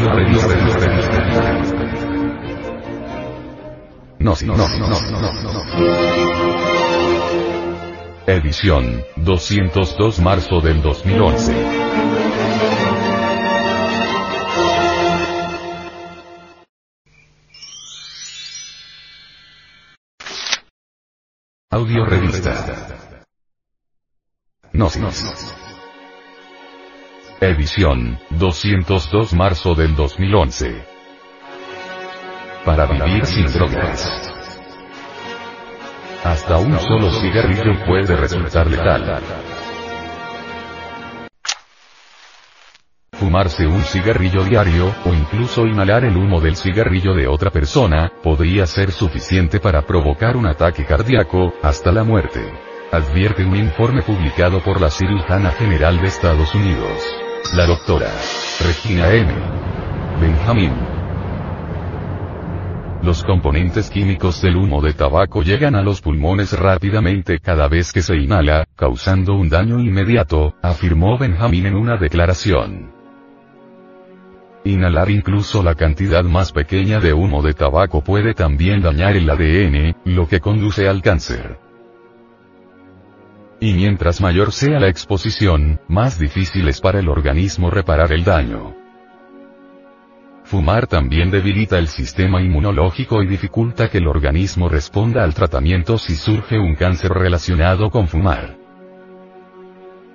Audio revista. No, no, no, no, no, no. Edición, 202 marzo del 2011. Audio revista. No, no, no. Edición, 202 marzo del 2011. Para vivir sin drogas. Hasta un solo cigarrillo puede resultar letal. Fumarse un cigarrillo diario, o incluso inhalar el humo del cigarrillo de otra persona, podría ser suficiente para provocar un ataque cardíaco, hasta la muerte. Advierte un informe publicado por la cirujana general de Estados Unidos. La doctora Regina M. Benjamin. Los componentes químicos del humo de tabaco llegan a los pulmones rápidamente cada vez que se inhala, causando un daño inmediato, afirmó Benjamin en una declaración. Inhalar incluso la cantidad más pequeña de humo de tabaco puede también dañar el ADN, lo que conduce al cáncer. Y mientras mayor sea la exposición, más difícil es para el organismo reparar el daño. Fumar también debilita el sistema inmunológico y dificulta que el organismo responda al tratamiento si surge un cáncer relacionado con fumar.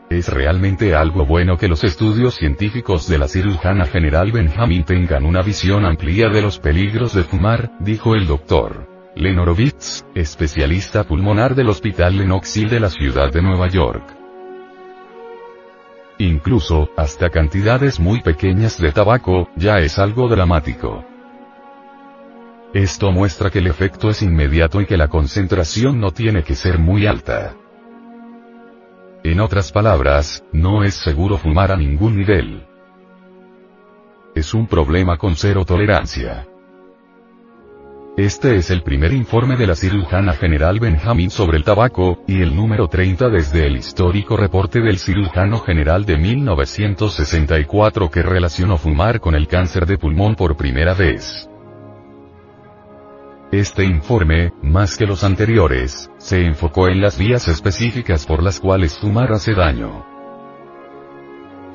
Es realmente algo bueno que los estudios científicos de la cirujana general Benjamin tengan una visión amplia de los peligros de fumar, dijo el doctor. Lenorovitz, especialista pulmonar del Hospital Lenox Hill de la ciudad de Nueva York. Incluso, hasta cantidades muy pequeñas de tabaco, ya es algo dramático. Esto muestra que el efecto es inmediato y que la concentración no tiene que ser muy alta. En otras palabras, no es seguro fumar a ningún nivel. Es un problema con cero tolerancia. Este es el primer informe de la cirujana general Benjamin sobre el tabaco, y el número 30 desde el histórico reporte del cirujano general de 1964 que relacionó fumar con el cáncer de pulmón por primera vez. Este informe, más que los anteriores, se enfocó en las vías específicas por las cuales fumar hace daño.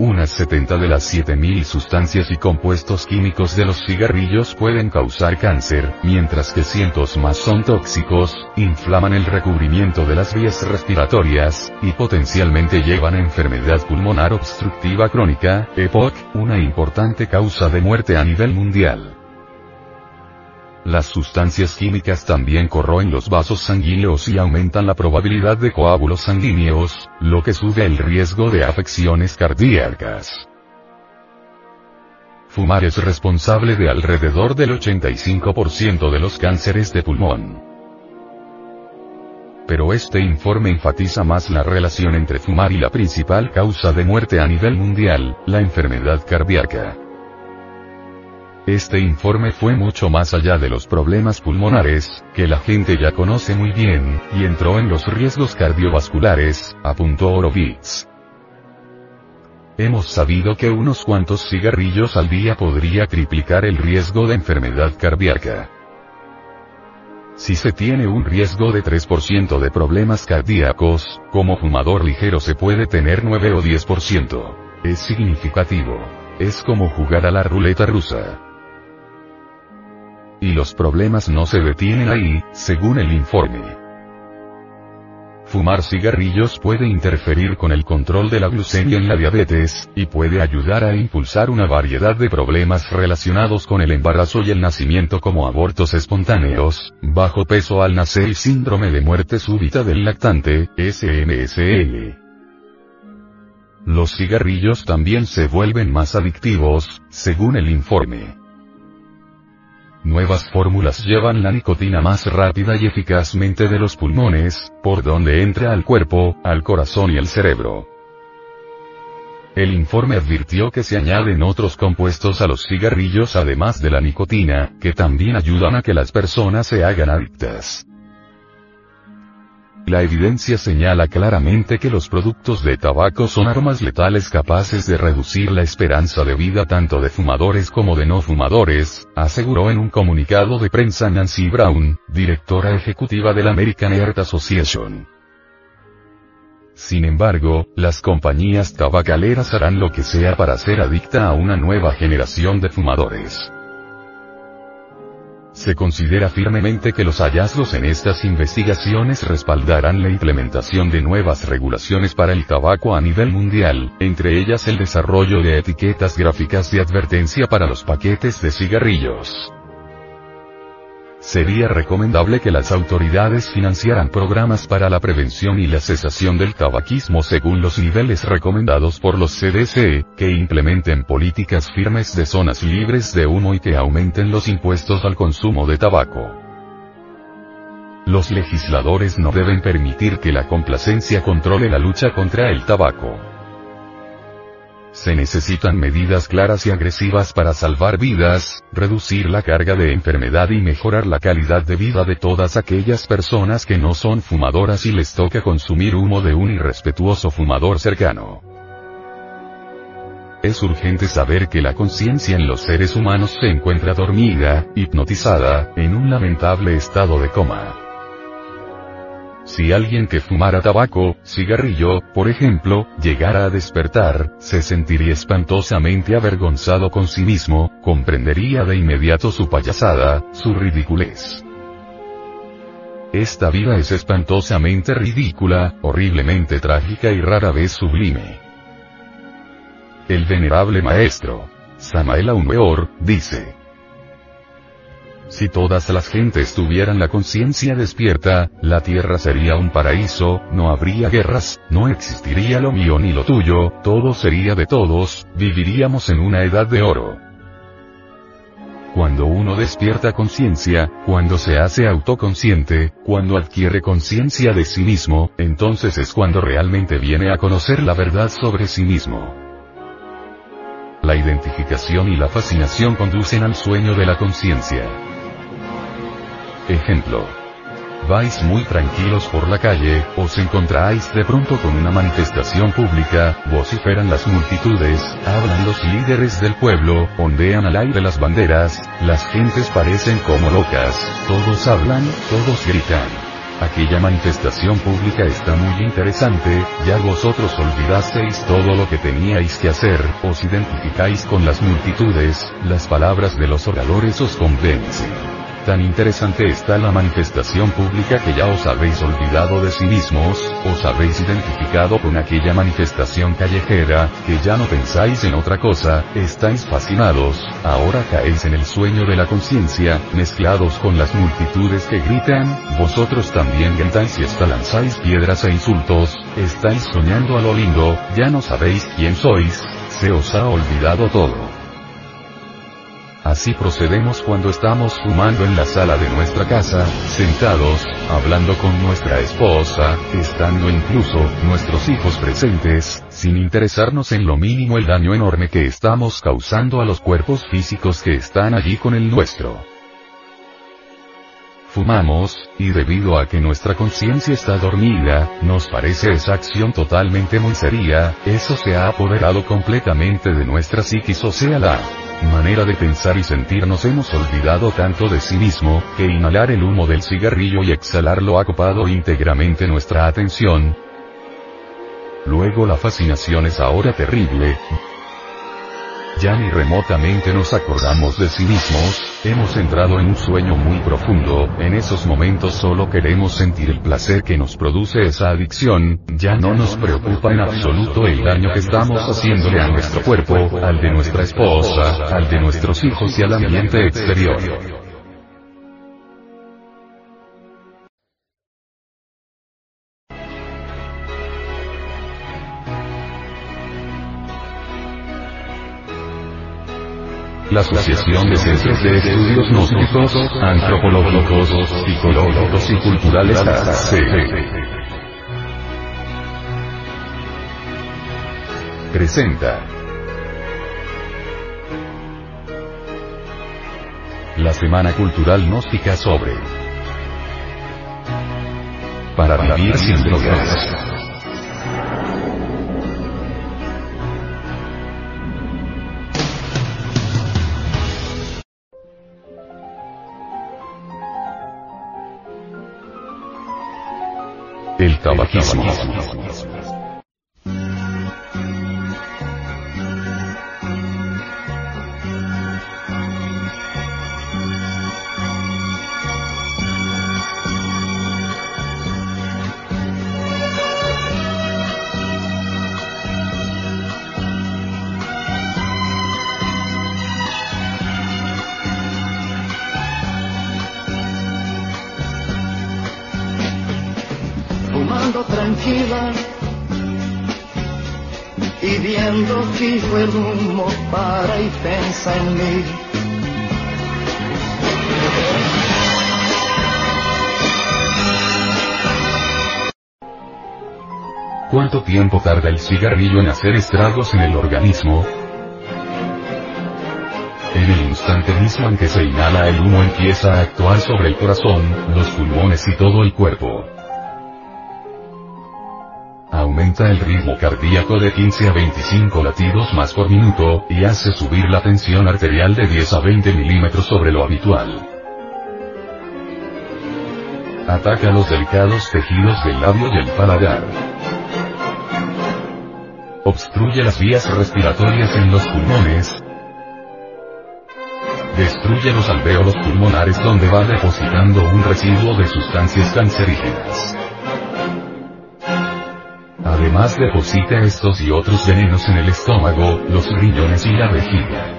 Unas 70 de las 7000 sustancias y compuestos químicos de los cigarrillos pueden causar cáncer, mientras que cientos más son tóxicos, inflaman el recubrimiento de las vías respiratorias, y potencialmente llevan a enfermedad pulmonar obstructiva crónica, EPOC, una importante causa de muerte a nivel mundial. Las sustancias químicas también corroen los vasos sanguíneos y aumentan la probabilidad de coágulos sanguíneos, lo que sube el riesgo de afecciones cardíacas. Fumar es responsable de alrededor del 85% de los cánceres de pulmón. Pero este informe enfatiza más la relación entre fumar y la principal causa de muerte a nivel mundial, la enfermedad cardíaca. Este informe fue mucho más allá de los problemas pulmonares, que la gente ya conoce muy bien, y entró en los riesgos cardiovasculares, apuntó Horowitz. Hemos sabido que unos cuantos cigarrillos al día podría triplicar el riesgo de enfermedad cardíaca. Si se tiene un riesgo de 3% de problemas cardíacos, como fumador ligero se puede tener 9 o 10%. Es significativo. Es como jugar a la ruleta rusa. Y los problemas no se detienen ahí, según el informe. Fumar cigarrillos puede interferir con el control de la glucemia en la diabetes, y puede ayudar a impulsar una variedad de problemas relacionados con el embarazo y el nacimiento como abortos espontáneos, bajo peso al nacer y síndrome de muerte súbita del lactante, SMSL. Los cigarrillos también se vuelven más adictivos, según el informe. Nuevas fórmulas llevan la nicotina más rápida y eficazmente de los pulmones, por donde entra al cuerpo, al corazón y al cerebro. El informe advirtió que se añaden otros compuestos a los cigarrillos además de la nicotina, que también ayudan a que las personas se hagan adictas. La evidencia señala claramente que los productos de tabaco son armas letales capaces de reducir la esperanza de vida tanto de fumadores como de no fumadores, aseguró en un comunicado de prensa Nancy Brown, directora ejecutiva de la American Heart Association. Sin embargo, las compañías tabacaleras harán lo que sea para hacer adicta a una nueva generación de fumadores. Se considera firmemente que los hallazgos en estas investigaciones respaldarán la implementación de nuevas regulaciones para el tabaco a nivel mundial, entre ellas el desarrollo de etiquetas gráficas de advertencia para los paquetes de cigarrillos. Sería recomendable que las autoridades financiaran programas para la prevención y la cesación del tabaquismo según los niveles recomendados por los CDC, que implementen políticas firmes de zonas libres de humo y que aumenten los impuestos al consumo de tabaco. Los legisladores no deben permitir que la complacencia controle la lucha contra el tabaco. Se necesitan medidas claras y agresivas para salvar vidas, reducir la carga de enfermedad y mejorar la calidad de vida de todas aquellas personas que no son fumadoras y les toca consumir humo de un irrespetuoso fumador cercano. Es urgente saber que la conciencia en los seres humanos se encuentra dormida, hipnotizada, en un lamentable estado de coma. Si alguien que fumara tabaco, cigarrillo, por ejemplo, llegara a despertar, se sentiría espantosamente avergonzado con sí mismo, comprendería de inmediato su payasada, su ridiculez. Esta vida es espantosamente ridícula, horriblemente trágica y rara vez sublime. El venerable maestro, Samael Aumeor, dice, si todas las gentes tuvieran la conciencia despierta, la tierra sería un paraíso, no habría guerras, no existiría lo mío ni lo tuyo, todo sería de todos, viviríamos en una edad de oro. Cuando uno despierta conciencia, cuando se hace autoconsciente, cuando adquiere conciencia de sí mismo, entonces es cuando realmente viene a conocer la verdad sobre sí mismo. La identificación y la fascinación conducen al sueño de la conciencia. Ejemplo. Vais muy tranquilos por la calle, os encontráis de pronto con una manifestación pública, vociferan las multitudes, hablan los líderes del pueblo, ondean al aire las banderas, las gentes parecen como locas, todos hablan, todos gritan. Aquella manifestación pública está muy interesante, ya vosotros olvidasteis todo lo que teníais que hacer, os identificáis con las multitudes, las palabras de los oradores os convencen. Tan interesante está la manifestación pública que ya os habéis olvidado de sí mismos, os habéis identificado con aquella manifestación callejera, que ya no pensáis en otra cosa, estáis fascinados, ahora caéis en el sueño de la conciencia, mezclados con las multitudes que gritan, vosotros también gritáis y hasta lanzáis piedras e insultos, estáis soñando a lo lindo, ya no sabéis quién sois, se os ha olvidado todo. Así procedemos cuando estamos fumando en la sala de nuestra casa, sentados, hablando con nuestra esposa, estando incluso nuestros hijos presentes, sin interesarnos en lo mínimo el daño enorme que estamos causando a los cuerpos físicos que están allí con el nuestro. Fumamos, y debido a que nuestra conciencia está dormida, nos parece esa acción totalmente muy seria, eso se ha apoderado completamente de nuestra psiquis o sea la manera de pensar y sentirnos hemos olvidado tanto de sí mismo, que inhalar el humo del cigarrillo y exhalarlo ha copado íntegramente nuestra atención. Luego la fascinación es ahora terrible, ya ni remotamente nos acordamos de sí mismos, hemos entrado en un sueño muy profundo, en esos momentos solo queremos sentir el placer que nos produce esa adicción, ya no nos preocupa en absoluto el daño que estamos haciéndole a nuestro cuerpo, al de nuestra esposa, al de nuestros hijos y al ambiente exterior. La Asociación de Centros de Estudios Gnósticos, Antropológicos, Psicológicos y Culturales AC. Presenta. La Semana Cultural Gnóstica sobre para vivir sin drogas. Tabaquismo. Tranquila y viendo fijo el humo para y pensa en mí. ¿Cuánto tiempo tarda el cigarrillo en hacer estragos en el organismo? En el instante mismo en que se inhala el humo empieza a actuar sobre el corazón, los pulmones y todo el cuerpo. Aumenta el ritmo cardíaco de 15 a 25 latidos más por minuto, y hace subir la tensión arterial de 10 a 20 milímetros sobre lo habitual. Ataca los delicados tejidos del labio y el paladar. Obstruye las vías respiratorias en los pulmones. Destruye los alvéolos pulmonares donde va depositando un residuo de sustancias cancerígenas. Además deposita estos y otros venenos en el estómago, los riñones y la vejiga.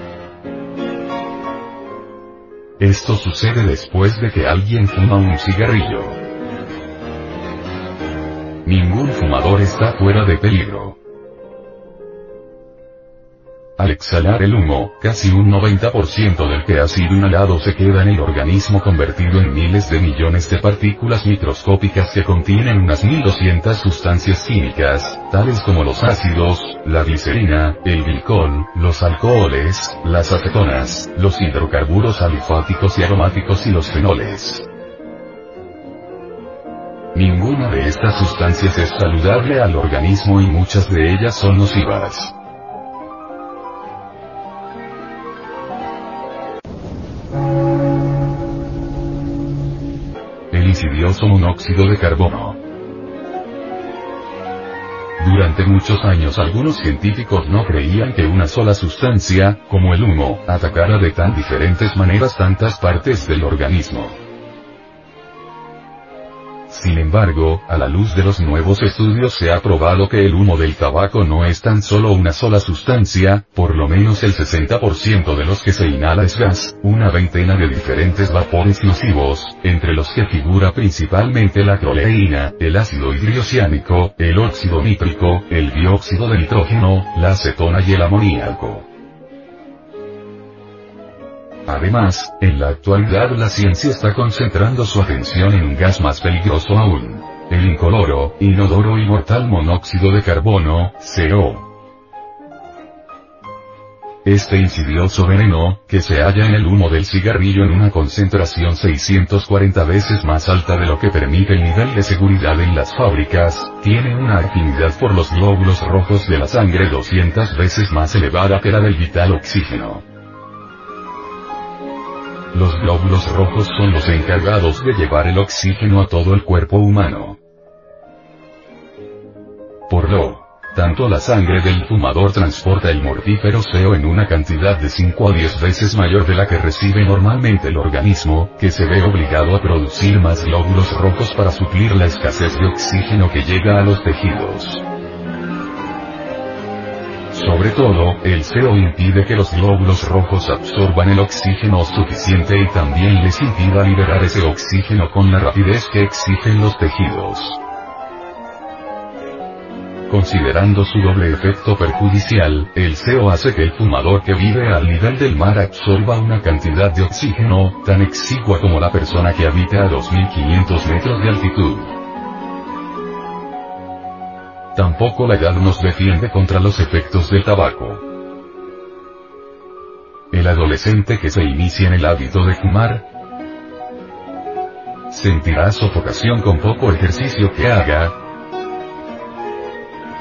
Esto sucede después de que alguien fuma un cigarrillo. Ningún fumador está fuera de peligro. Al exhalar el humo, casi un 90% del que ha sido inhalado se queda en el organismo convertido en miles de millones de partículas microscópicas que contienen unas 1200 sustancias químicas, tales como los ácidos, la glicerina, el glicol, los alcoholes, las acetonas, los hidrocarburos alifáticos y aromáticos y los fenoles. Ninguna de estas sustancias es saludable al organismo y muchas de ellas son nocivas. Monóxido de carbono. Durante muchos años algunos científicos no creían que una sola sustancia, como el humo, atacara de tan diferentes maneras tantas partes del organismo. Sin embargo, a la luz de los nuevos estudios se ha probado que el humo del tabaco no es tan solo una sola sustancia, por lo menos el 60% de los que se inhala es gas, una veintena de diferentes vapores nocivos, entre los que figura principalmente la cloreína, el ácido hidroxiánico, el óxido nítrico, el dióxido de nitrógeno, la acetona y el amoníaco. Además, en la actualidad la ciencia está concentrando su atención en un gas más peligroso aún. El incoloro, inodoro y mortal monóxido de carbono, CO. Este insidioso veneno, que se halla en el humo del cigarrillo en una concentración 640 veces más alta de lo que permite el nivel de seguridad en las fábricas, tiene una afinidad por los glóbulos rojos de la sangre 200 veces más elevada que la del vital oxígeno. Los glóbulos rojos son los encargados de llevar el oxígeno a todo el cuerpo humano. Por lo tanto la sangre del fumador transporta el mortífero CO en una cantidad de 5 a 10 veces mayor de la que recibe normalmente el organismo, que se ve obligado a producir más glóbulos rojos para suplir la escasez de oxígeno que llega a los tejidos. Sobre todo, el CO impide que los glóbulos rojos absorban el oxígeno suficiente y también les impida liberar ese oxígeno con la rapidez que exigen los tejidos. Considerando su doble efecto perjudicial, el CO hace que el fumador que vive al nivel del mar absorba una cantidad de oxígeno, tan exigua como la persona que habita a 2500 metros de altitud. Tampoco la edad nos defiende contra los efectos del tabaco. El adolescente que se inicia en el hábito de fumar, Sentirá sofocación con poco ejercicio que haga,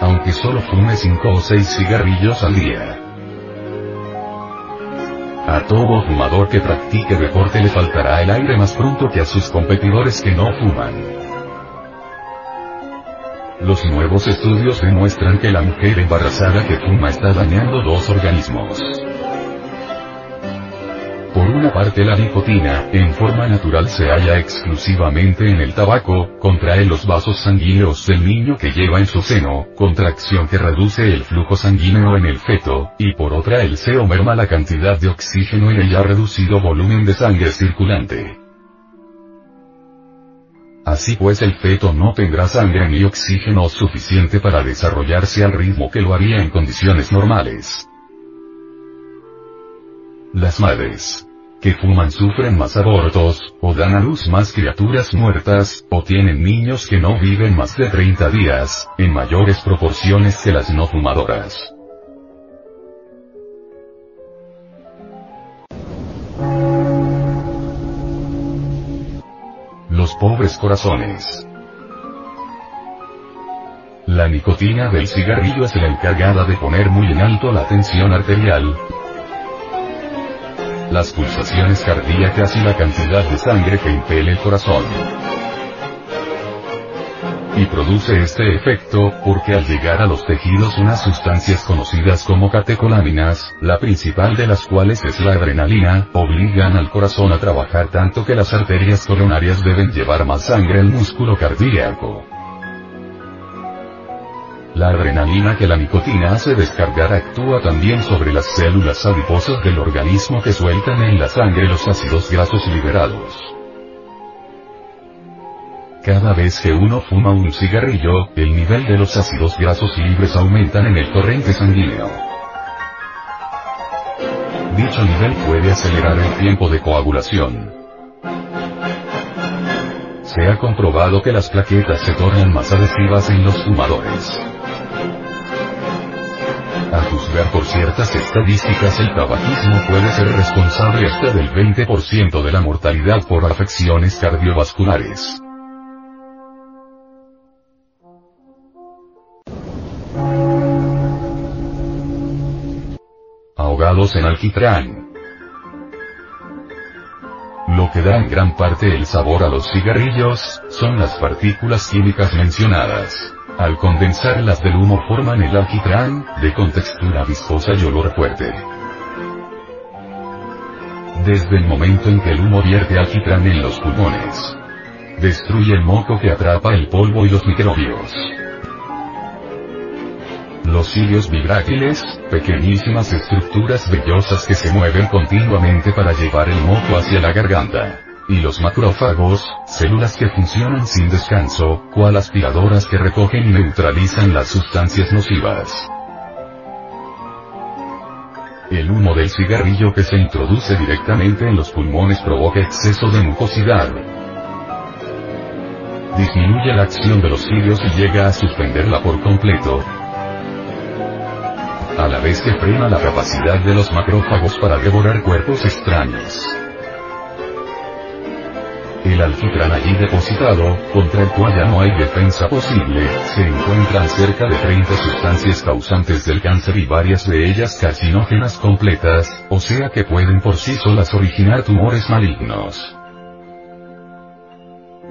aunque solo fume 5 o 6 cigarrillos al día. A todo fumador que practique deporte le faltará el aire más pronto que a sus competidores que no fuman. Los nuevos estudios demuestran que la mujer embarazada que fuma está dañando dos organismos. Por una parte la nicotina, en forma natural se halla exclusivamente en el tabaco, contrae los vasos sanguíneos del niño que lleva en su seno, contracción que reduce el flujo sanguíneo en el feto, y por otra el seo merma la cantidad de oxígeno en el ya reducido volumen de sangre circulante. Así pues el feto no tendrá sangre ni oxígeno suficiente para desarrollarse al ritmo que lo haría en condiciones normales. Las madres que fuman sufren más abortos, o dan a luz más criaturas muertas, o tienen niños que no viven más de 30 días, en mayores proporciones que las no fumadoras. Corazones. La nicotina del cigarrillo es la encargada de poner muy en alto la tensión arterial, las pulsaciones cardíacas y la cantidad de sangre que impele el corazón. Produce este efecto, porque al llegar a los tejidos unas sustancias conocidas como catecolaminas, la principal de las cuales es la adrenalina, obligan al corazón a trabajar tanto que las arterias coronarias deben llevar más sangre al músculo cardíaco. La adrenalina que la nicotina hace descargar actúa también sobre las células adiposas del organismo que sueltan en la sangre los ácidos grasos liberados. Cada vez que uno fuma un cigarrillo, el nivel de los ácidos grasos libres aumentan en el torrente sanguíneo. Dicho nivel puede acelerar el tiempo de coagulación. Se ha comprobado que las plaquetas se tornan más adhesivas en los fumadores. A juzgar por ciertas estadísticas el tabaquismo puede ser responsable hasta del 20% de la mortalidad por afecciones cardiovasculares. En alquitrán. Lo que da en gran parte el sabor a los cigarrillos, son las partículas químicas mencionadas. Al condensar las del humo forman el alquitrán, de contextura viscosa y olor fuerte. Desde el momento en que el humo vierte alquitrán en los pulmones, destruye el moco que atrapa el polvo y los microbios. Los cilios vibrátiles, pequeñísimas estructuras vellosas que se mueven continuamente para llevar el moco hacia la garganta y los macrófagos, células que funcionan sin descanso, cual aspiradoras que recogen y neutralizan las sustancias nocivas. El humo del cigarrillo que se introduce directamente en los pulmones provoca exceso de mucosidad. Disminuye la acción de los cilios y llega a suspenderla por completo. A la vez que frena la capacidad de los macrófagos para devorar cuerpos extraños. El alquitrán allí depositado, contra el cual ya no hay defensa posible, se encuentran cerca de 30 sustancias causantes del cáncer y varias de ellas carcinógenas completas, o sea que pueden por sí solas originar tumores malignos.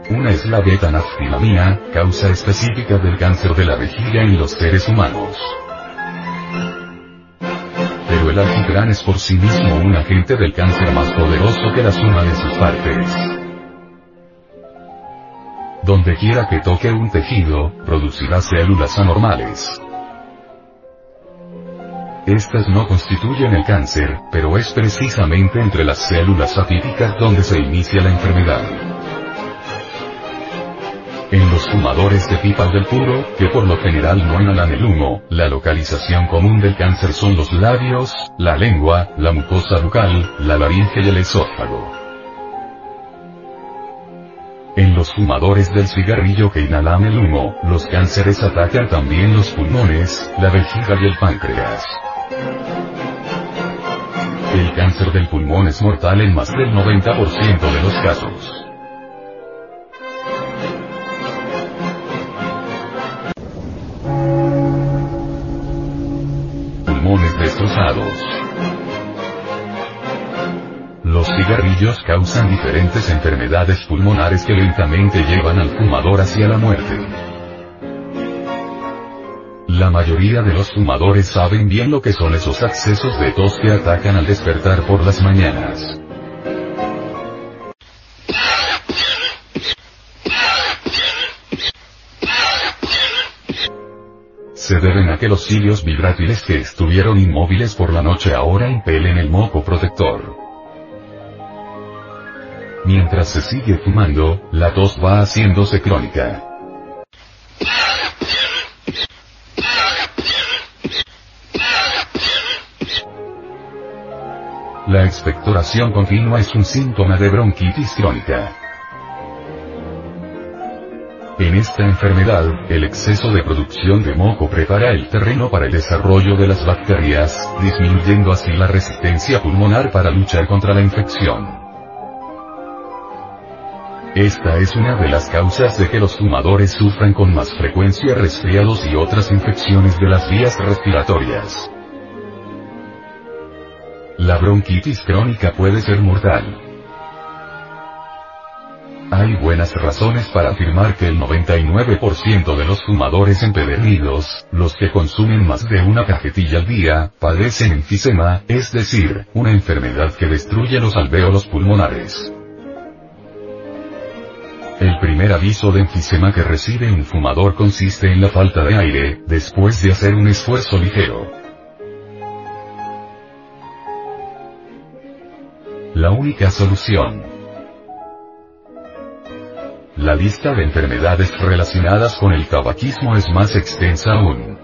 Una es la beta-naftilamina, causa específica del cáncer de la vejiga en los seres humanos. El alquitrán es por sí mismo un agente del cáncer más poderoso que la suma de sus partes. Donde quiera que toque un tejido, producirá células anormales. Estas no constituyen el cáncer, pero es precisamente entre las células atípicas donde se inicia la enfermedad. En los fumadores de pipas del puro, que por lo general no inhalan el humo, la localización común del cáncer son los labios, la lengua, la mucosa bucal, la laringe y el esófago. En los fumadores del cigarrillo que inhalan el humo, los cánceres atacan también los pulmones, la vejiga y el páncreas. El cáncer del pulmón es mortal en más del 90% de los casos. Cigarrillos causan diferentes enfermedades pulmonares que lentamente llevan al fumador hacia la muerte. La mayoría de los fumadores saben bien lo que son esos accesos de tos que atacan al despertar por las mañanas. se deben a que los cilios vibrátiles que estuvieron inmóviles por la noche ahora impelen el moco protector. Mientras se sigue fumando, la tos va haciéndose crónica. La expectoración continua es un síntoma de bronquitis crónica. En esta enfermedad, el exceso de producción de moco prepara el terreno para el desarrollo de las bacterias, disminuyendo así la resistencia pulmonar para luchar contra la infección. Esta es una de las causas de que los fumadores sufran con más frecuencia resfriados y otras infecciones de las vías respiratorias. La bronquitis crónica puede ser mortal. Hay buenas razones para afirmar que el 99% de los fumadores empedernidos, los que consumen más de una cajetilla al día, padecen enfisema, es decir, una enfermedad que destruye los alvéolos pulmonares. El primer aviso de enfisema que recibe un fumador consiste en la falta de aire, después de hacer un esfuerzo ligero. La única solución. La lista de enfermedades relacionadas con el tabaquismo es más extensa aún.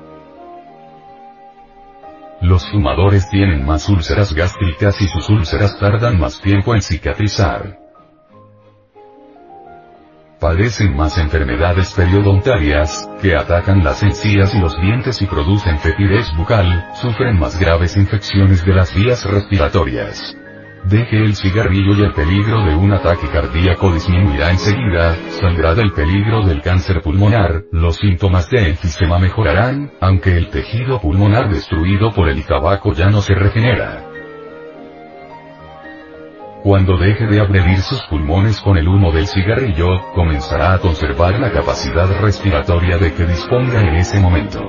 Los fumadores tienen más úlceras gástricas y sus úlceras tardan más tiempo en cicatrizar. Padecen más enfermedades periodontarias, que atacan las encías y los dientes y producen fetidez bucal, sufren más graves infecciones de las vías respiratorias. Deje el cigarrillo y el peligro de un ataque cardíaco disminuirá enseguida, saldrá del peligro del cáncer pulmonar, los síntomas de enfisema mejorarán, aunque el tejido pulmonar destruido por el tabaco ya no se regenera. Cuando deje de abredir sus pulmones con el humo del cigarrillo, comenzará a conservar la capacidad respiratoria de que disponga en ese momento.